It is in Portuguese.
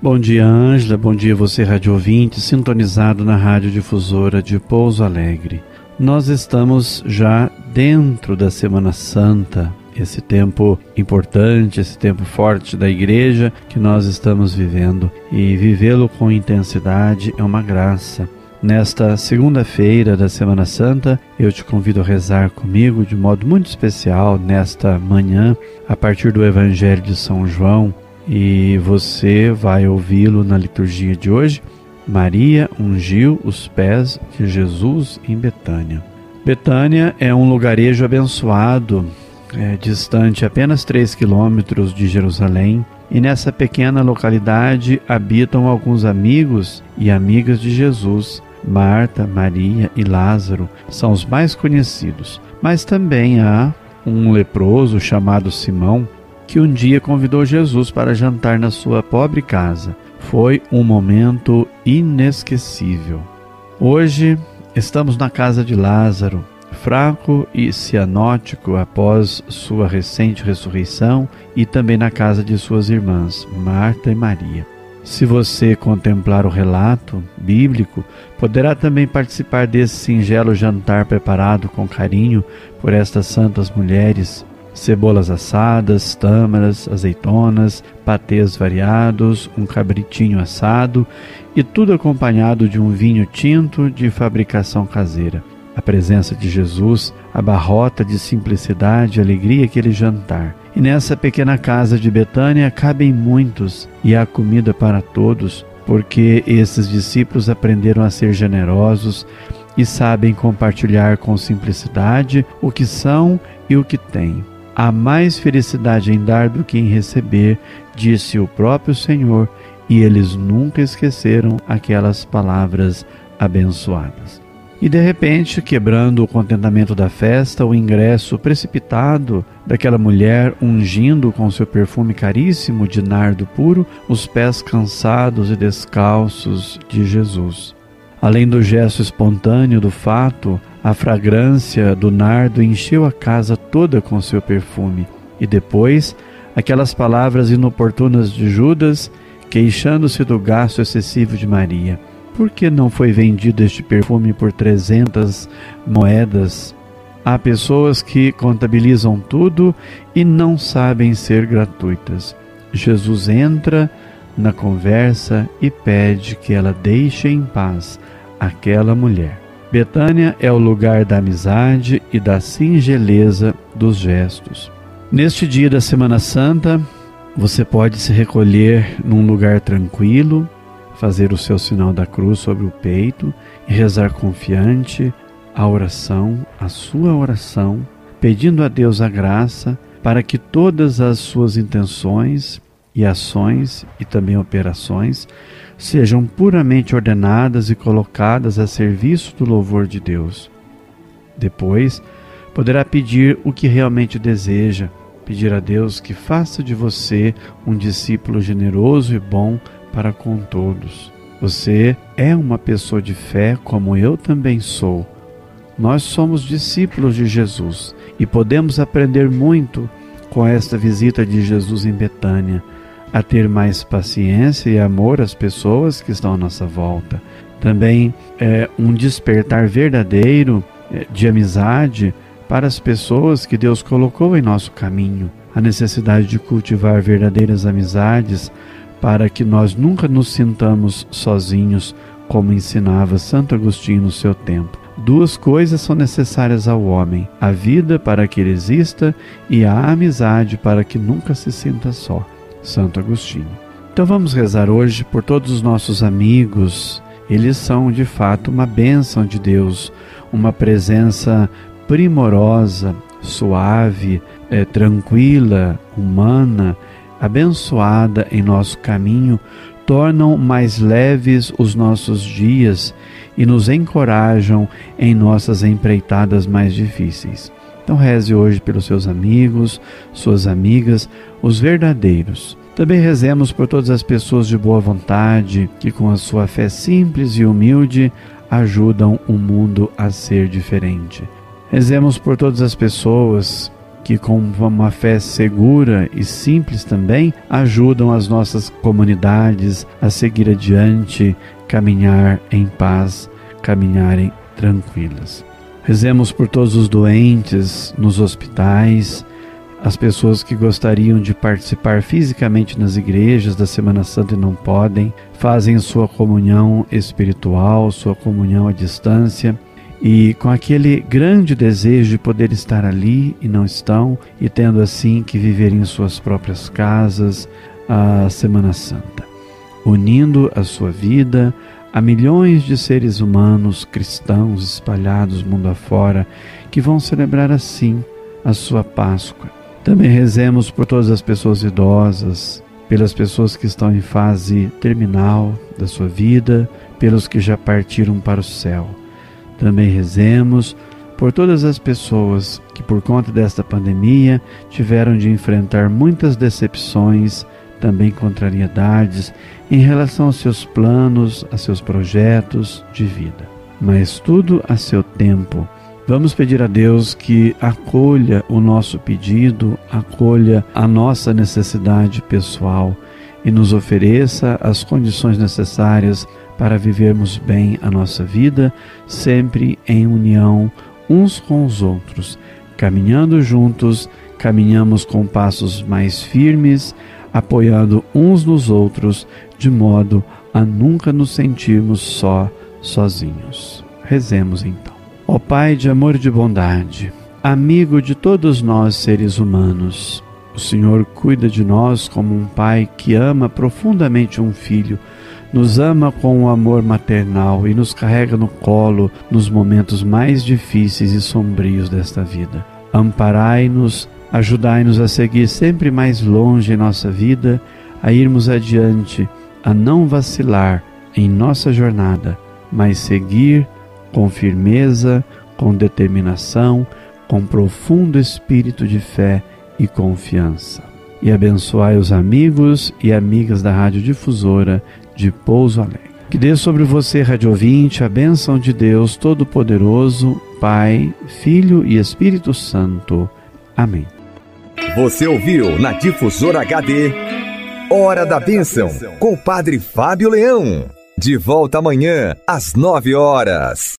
Bom dia, Ângela. Bom dia, você, rádio ouvinte, sintonizado na Rádio Difusora de Pouso Alegre. Nós estamos já dentro da Semana Santa, esse tempo importante, esse tempo forte da igreja que nós estamos vivendo. E vivê-lo com intensidade é uma graça. Nesta segunda-feira da Semana Santa, eu te convido a rezar comigo de modo muito especial nesta manhã, a partir do Evangelho de São João, e você vai ouvi-lo na liturgia de hoje. Maria ungiu os pés de Jesus em Betânia. Betânia é um lugarejo abençoado, é, distante apenas 3 quilômetros de Jerusalém, e nessa pequena localidade habitam alguns amigos e amigas de Jesus. Marta, Maria e Lázaro são os mais conhecidos, mas também há um leproso chamado Simão que um dia convidou Jesus para jantar na sua pobre casa. Foi um momento inesquecível. Hoje estamos na casa de Lázaro, fraco e cianótico após sua recente ressurreição, e também na casa de suas irmãs, Marta e Maria. Se você contemplar o relato bíblico, poderá também participar desse singelo jantar preparado com carinho por estas santas mulheres cebolas assadas, tâmaras, azeitonas, patês variados, um cabritinho assado e tudo acompanhado de um vinho tinto de fabricação caseira. A presença de Jesus abarrota de simplicidade e alegria aquele jantar. E nessa pequena casa de Betânia cabem muitos e há comida para todos, porque esses discípulos aprenderam a ser generosos e sabem compartilhar com simplicidade o que são e o que têm. Há mais felicidade em dar do que em receber, disse o próprio Senhor, e eles nunca esqueceram aquelas palavras abençoadas. E de repente, quebrando o contentamento da festa, o ingresso precipitado daquela mulher ungindo com seu perfume caríssimo de nardo puro os pés cansados e descalços de Jesus. Além do gesto espontâneo do fato, a fragrância do nardo encheu a casa toda com seu perfume. E depois, aquelas palavras inoportunas de Judas, queixando-se do gasto excessivo de Maria. Por que não foi vendido este perfume por trezentas moedas? Há pessoas que contabilizam tudo e não sabem ser gratuitas. Jesus entra na conversa e pede que ela deixe em paz aquela mulher. Betânia é o lugar da amizade e da singeleza dos gestos. Neste dia da Semana Santa, você pode se recolher num lugar tranquilo, fazer o seu sinal da cruz sobre o peito e rezar confiante a oração, a sua oração, pedindo a Deus a graça para que todas as suas intenções e ações e também operações sejam puramente ordenadas e colocadas a serviço do louvor de Deus. Depois, poderá pedir o que realmente deseja, pedir a Deus que faça de você um discípulo generoso e bom para com todos. Você é uma pessoa de fé como eu também sou. Nós somos discípulos de Jesus e podemos aprender muito com esta visita de Jesus em Betânia a ter mais paciência e amor às pessoas que estão à nossa volta. Também é um despertar verdadeiro é, de amizade para as pessoas que Deus colocou em nosso caminho. A necessidade de cultivar verdadeiras amizades para que nós nunca nos sintamos sozinhos, como ensinava Santo Agostinho no seu tempo. Duas coisas são necessárias ao homem: a vida para que ele exista e a amizade para que nunca se sinta só. Santo Agostinho. Então vamos rezar hoje por todos os nossos amigos. Eles são de fato uma bênção de Deus, uma presença primorosa, suave, é, tranquila, humana, abençoada em nosso caminho tornam mais leves os nossos dias e nos encorajam em nossas empreitadas mais difíceis. Então reze hoje pelos seus amigos, suas amigas, os verdadeiros. Também rezemos por todas as pessoas de boa vontade que, com a sua fé simples e humilde, ajudam o mundo a ser diferente. Rezemos por todas as pessoas que, com uma fé segura e simples também, ajudam as nossas comunidades a seguir adiante, caminhar em paz, caminharem tranquilas. Rezemos por todos os doentes nos hospitais, as pessoas que gostariam de participar fisicamente nas igrejas da Semana Santa e não podem, fazem sua comunhão espiritual, sua comunhão à distância e com aquele grande desejo de poder estar ali e não estão, e tendo assim que viver em suas próprias casas a Semana Santa, unindo a sua vida a milhões de seres humanos cristãos espalhados mundo afora que vão celebrar assim a sua Páscoa. Também rezemos por todas as pessoas idosas, pelas pessoas que estão em fase terminal da sua vida, pelos que já partiram para o céu. Também rezemos por todas as pessoas que, por conta desta pandemia, tiveram de enfrentar muitas decepções, também contrariedades em relação aos seus planos, a seus projetos de vida. Mas tudo a seu tempo. Vamos pedir a Deus que acolha o nosso pedido, acolha a nossa necessidade pessoal e nos ofereça as condições necessárias para vivermos bem a nossa vida, sempre em união uns com os outros, caminhando juntos, caminhamos com passos mais firmes, apoiando uns nos outros, de modo a nunca nos sentirmos só, sozinhos. Rezemos então. Ó Pai de amor e de bondade, amigo de todos nós seres humanos, o Senhor cuida de nós como um pai que ama profundamente um filho, nos ama com um amor maternal e nos carrega no colo nos momentos mais difíceis e sombrios desta vida. Amparai-nos Ajudai-nos a seguir sempre mais longe em nossa vida, a irmos adiante, a não vacilar em nossa jornada, mas seguir com firmeza, com determinação, com profundo espírito de fé e confiança. E abençoai os amigos e amigas da Rádio Difusora de Pouso Alegre. Que dê sobre você, Rádio Ouvinte, a bênção de Deus Todo-Poderoso, Pai, Filho e Espírito Santo. Amém. Você ouviu na Difusora HD Hora da Bênção com o Padre Fábio Leão. De volta amanhã às nove horas.